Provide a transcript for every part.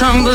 got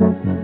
Mm-hmm.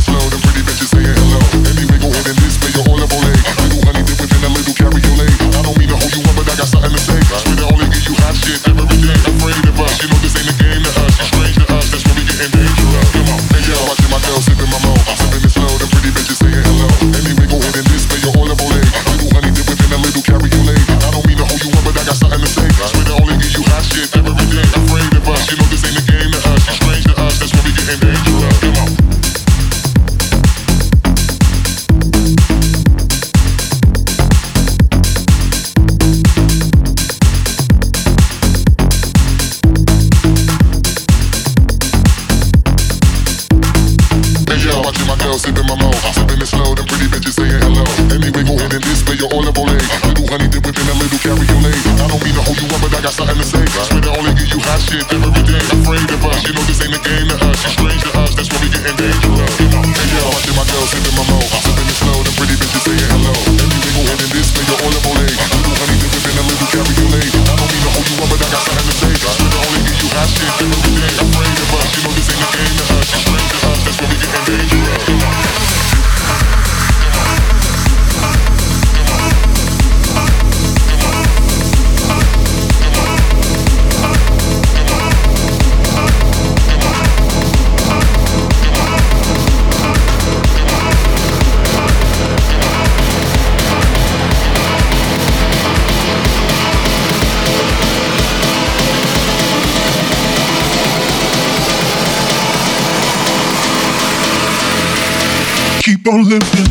Olay. Little honey a little. I don't mean to hold you up, but I got something to say. Swear to only give you hot shit every day. Afraid of us, you know this ain't a game to us. Strange to us, that's where we getting dangerous. Come on, hey yo, my girls sipping my keep on living.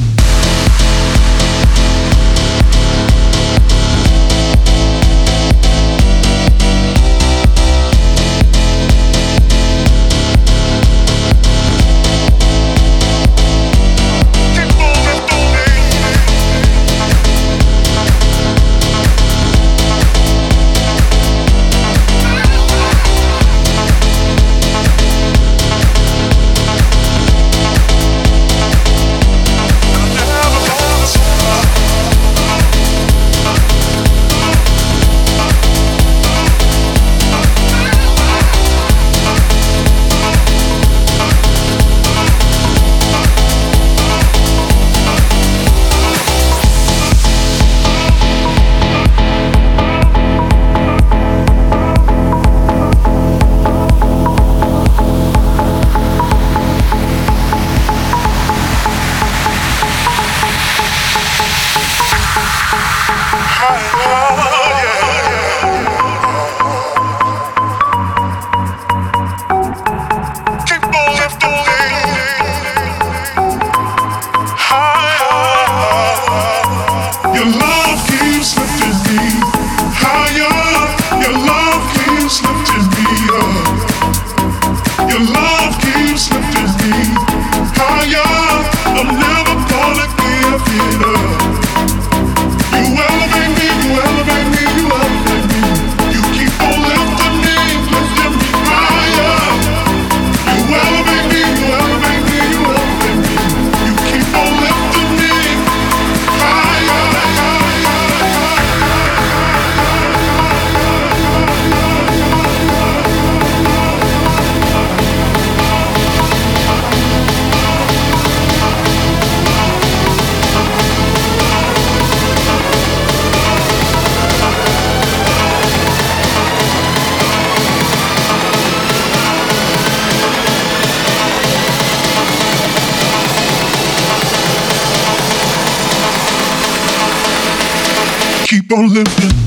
Keep